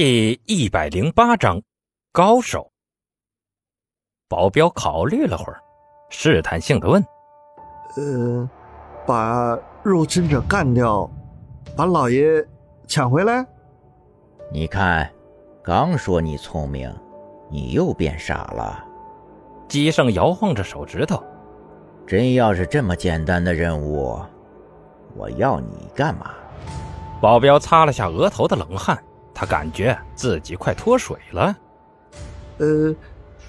第一百零八章，高手。保镖考虑了会儿，试探性的问：“呃，把入侵者干掉，把老爷抢回来？你看，刚说你聪明，你又变傻了。”姬胜摇晃着手指头：“真要是这么简单的任务，我要你干嘛？”保镖擦了下额头的冷汗。他感觉自己快脱水了。呃，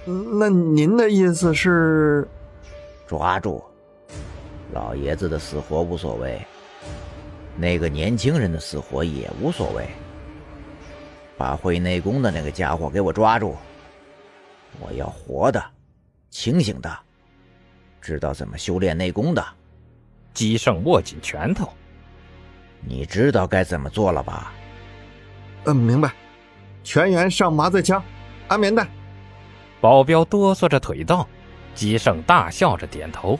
那您的意思是，抓住老爷子的死活无所谓，那个年轻人的死活也无所谓。把会内功的那个家伙给我抓住！我要活的，清醒的，知道怎么修炼内功的。姬胜握紧拳头，你知道该怎么做了吧？嗯，明白。全员上麻醉枪，安眠带。保镖哆嗦着腿道，姬胜大笑着点头。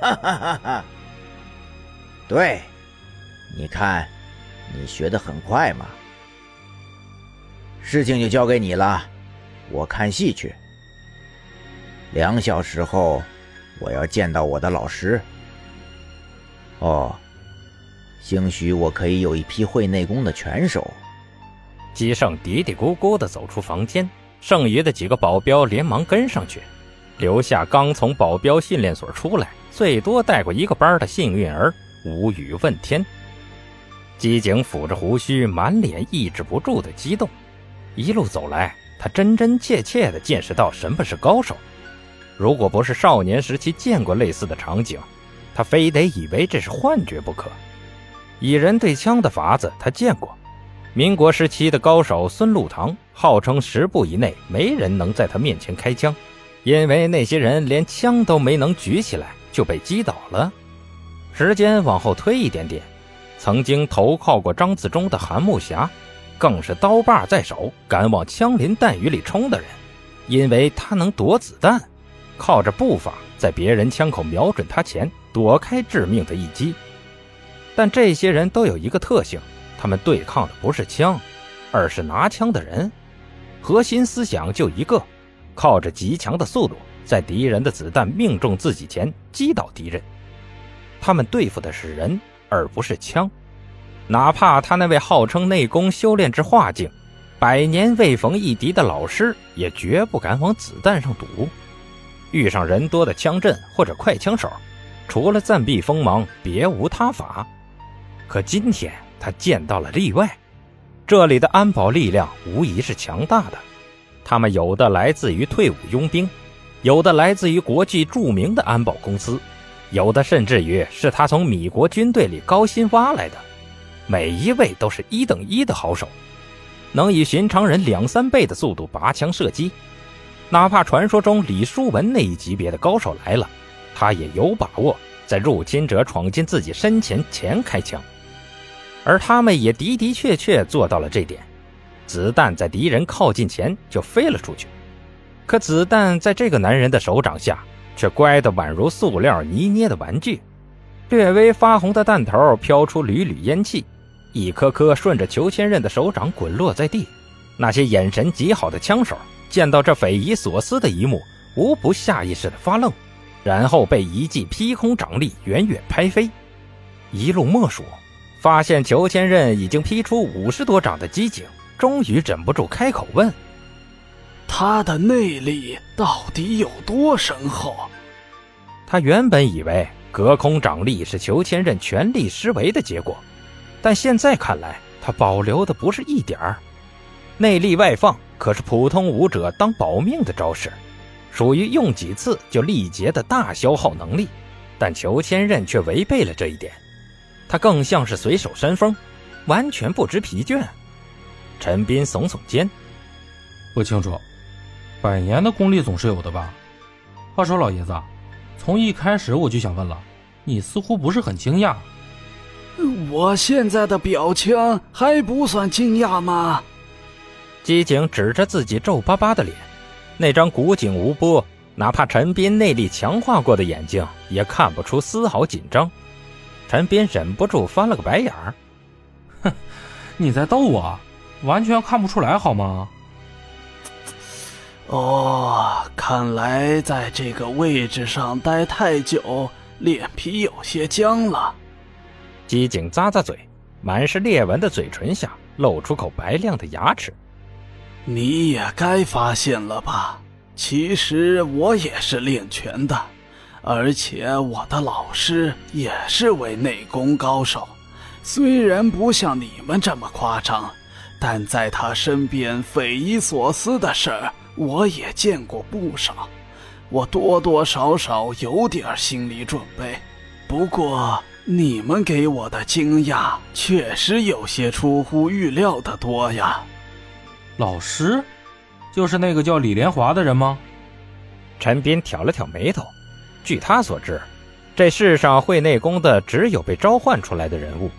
哈哈哈哈！对，你看，你学的很快嘛。事情就交给你了，我看戏去。两小时后，我要见到我的老师。哦，兴许我可以有一批会内功的拳手。姬胜嘀嘀咕咕地走出房间，剩余的几个保镖连忙跟上去，留下刚从保镖训练所出来、最多带过一个班的幸运儿无语问天。姬景抚着胡须，满脸抑制不住的激动。一路走来，他真真切切地见识到什么是高手。如果不是少年时期见过类似的场景，他非得以为这是幻觉不可。以人对枪的法子，他见过。民国时期的高手孙禄堂号称十步以内没人能在他面前开枪，因为那些人连枪都没能举起来就被击倒了。时间往后推一点点，曾经投靠过张自忠的韩木侠，更是刀把在手，敢往枪林弹雨里冲的人，因为他能躲子弹，靠着步伐在别人枪口瞄准他前躲开致命的一击。但这些人都有一个特性。他们对抗的不是枪，而是拿枪的人。核心思想就一个：靠着极强的速度，在敌人的子弹命中自己前击倒敌人。他们对付的是人，而不是枪。哪怕他那位号称内功修炼至化境、百年未逢一敌的老师，也绝不敢往子弹上赌。遇上人多的枪阵或者快枪手，除了暂避锋芒，别无他法。可今天。他见到了例外，这里的安保力量无疑是强大的。他们有的来自于退伍佣兵，有的来自于国际著名的安保公司，有的甚至于是他从米国军队里高薪挖来的。每一位都是一等一的好手，能以寻常人两三倍的速度拔枪射击。哪怕传说中李书文那一级别的高手来了，他也有把握在入侵者闯进自己身前前开枪。而他们也的的确确做到了这点，子弹在敌人靠近前就飞了出去，可子弹在这个男人的手掌下却乖得宛如塑料泥捏的玩具，略微发红的弹头飘出缕缕烟气，一颗颗顺着裘千仞的手掌滚落在地。那些眼神极好的枪手见到这匪夷所思的一幕，无不下意识的发愣，然后被一记劈空掌力远远拍飞，一路默数。发现裘千仞已经劈出五十多掌的机警，终于忍不住开口问：“他的内力到底有多深厚？”他原本以为隔空掌力是裘千仞全力施为的结果，但现在看来，他保留的不是一点儿。内力外放可是普通武者当保命的招式，属于用几次就力竭的大消耗能力，但裘千仞却违背了这一点。他更像是随手扇风，完全不知疲倦。陈斌耸耸肩，不清楚，百年的功力总是有的吧？话说老爷子，从一开始我就想问了，你似乎不是很惊讶。我现在的表情还不算惊讶吗？机警指着自己皱巴巴的脸，那张古井无波，哪怕陈斌内力强化过的眼睛也看不出丝毫紧张。陈斌忍不住翻了个白眼儿，哼，你在逗我？完全看不出来好吗？哦，看来在这个位置上待太久，脸皮有些僵了。机警咂咂嘴，满是裂纹的嘴唇下露出口白亮的牙齿。你也该发现了吧？其实我也是练拳的，而且我的老师也是位内功高手。虽然不像你们这么夸张，但在他身边匪夷所思的事儿。我也见过不少，我多多少少有点心理准备。不过你们给我的惊讶确实有些出乎预料的多呀。老师，就是那个叫李连华的人吗？陈斌挑了挑眉头。据他所知，这世上会内功的只有被召唤出来的人物，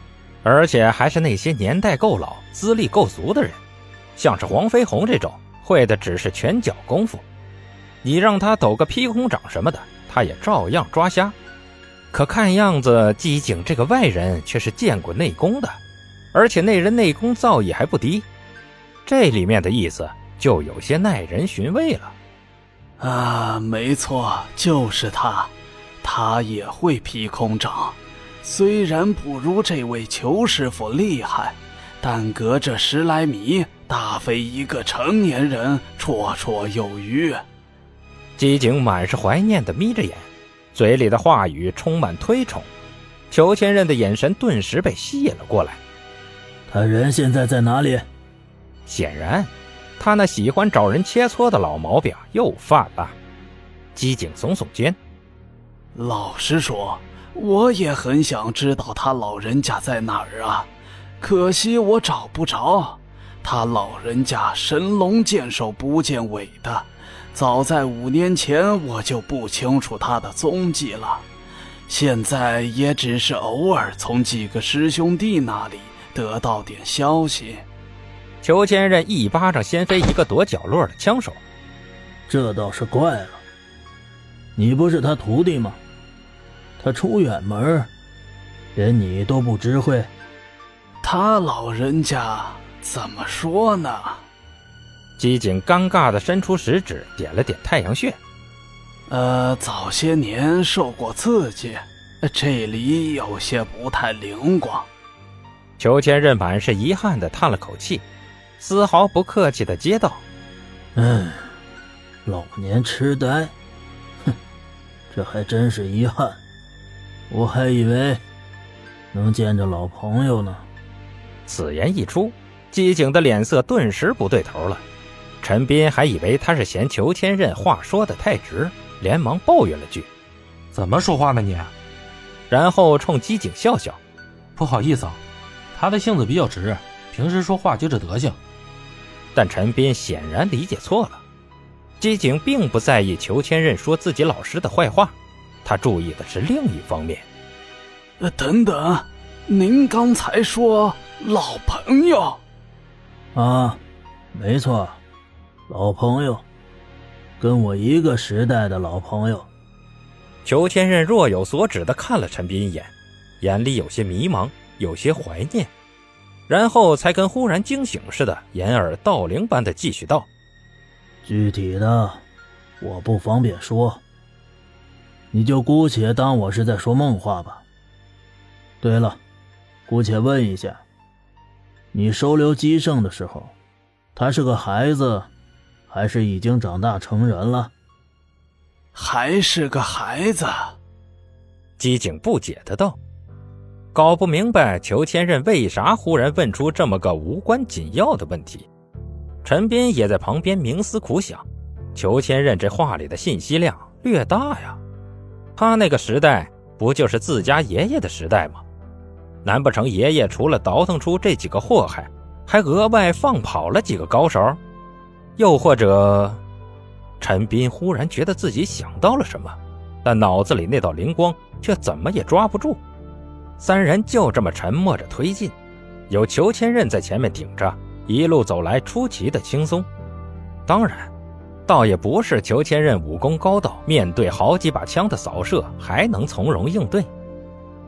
而且还是那些年代够老、资历够足的人，像是黄飞鸿这种。会的只是拳脚功夫，你让他抖个劈空掌什么的，他也照样抓瞎。可看样子，姬景这个外人却是见过内功的，而且那人内功造诣还不低。这里面的意思就有些耐人寻味了。啊，没错，就是他，他也会劈空掌，虽然不如这位裘师傅厉害，但隔着十来米。大非一个成年人绰绰有余。机警满是怀念的眯着眼，嘴里的话语充满推崇。裘千仞的眼神顿时被吸引了过来。他人现在在哪里？显然，他那喜欢找人切磋的老毛病又犯了。机警耸耸肩，老实说，我也很想知道他老人家在哪儿啊，可惜我找不着。他老人家神龙见首不见尾的，早在五年前我就不清楚他的踪迹了，现在也只是偶尔从几个师兄弟那里得到点消息。裘千仞一巴掌掀飞一个躲角落的枪手，这倒是怪了，你不是他徒弟吗？他出远门，连你都不知会？他老人家。怎么说呢？机警尴尬的伸出食指，点了点太阳穴。呃，早些年受过刺激，这里有些不太灵光。裘千仞满是遗憾的叹了口气，丝毫不客气的接道：“嗯，老年痴呆，哼，这还真是遗憾。我还以为能见着老朋友呢。”此言一出。机警的脸色顿时不对头了，陈斌还以为他是嫌裘千仞话说的太直，连忙抱怨了句：“怎么说话呢你？”然后冲机警笑笑：“不好意思啊，他的性子比较直，平时说话就这德行。”但陈斌显然理解错了，机警并不在意裘千仞说自己老师的坏话，他注意的是另一方面。呃，等等，您刚才说老朋友？啊，没错，老朋友，跟我一个时代的老朋友。裘千仞若有所指的看了陈斌一眼，眼里有些迷茫，有些怀念，然后才跟忽然惊醒似的，掩耳盗铃般的继续道：“具体的，我不方便说，你就姑且当我是在说梦话吧。对了，姑且问一下。”你收留姬胜的时候，他是个孩子，还是已经长大成人了？还是个孩子。姬景不解的道：“搞不明白裘千仞为啥忽然问出这么个无关紧要的问题。”陈斌也在旁边冥思苦想：裘千仞这话里的信息量略大呀。他那个时代不就是自家爷爷的时代吗？难不成爷爷除了倒腾出这几个祸害，还额外放跑了几个高手？又或者，陈斌忽然觉得自己想到了什么，但脑子里那道灵光却怎么也抓不住。三人就这么沉默着推进，有裘千仞在前面顶着，一路走来出奇的轻松。当然，倒也不是裘千仞武功高到面对好几把枪的扫射还能从容应对。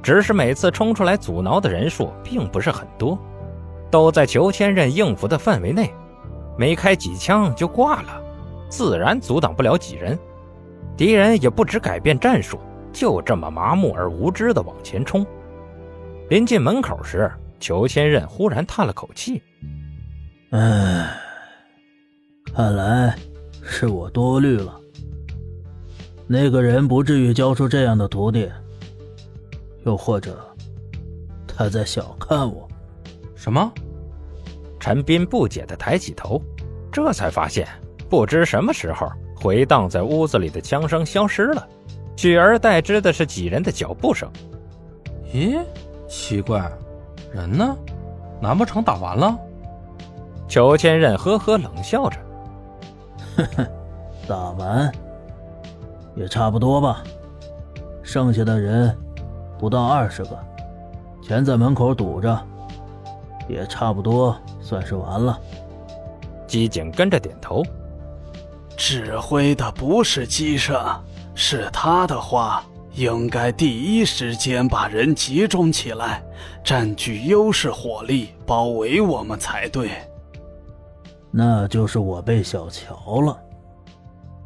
只是每次冲出来阻挠的人数并不是很多，都在裘千仞应付的范围内，没开几枪就挂了，自然阻挡不了几人。敌人也不知改变战术，就这么麻木而无知的往前冲。临近门口时，裘千仞忽然叹了口气：“唉，看来是我多虑了。那个人不至于教出这样的徒弟，又或者他在小看我。”什么？陈斌不解的抬起头，这才发现，不知什么时候回荡在屋子里的枪声消失了，取而代之的是几人的脚步声。咦，奇怪，人呢？难不成打完了？裘千仞呵呵冷笑着：“呵呵，打完也差不多吧。剩下的人不到二十个，全在门口堵着。”也差不多算是完了。机警跟着点头。指挥的不是机圣，是他的话，应该第一时间把人集中起来，占据优势火力，包围我们才对。那就是我被小瞧了。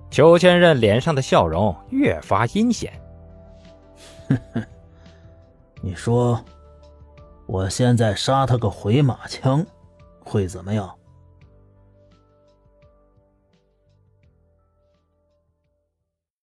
裘千仞脸上的笑容越发阴险。哼哼，你说。我现在杀他个回马枪，会怎么样？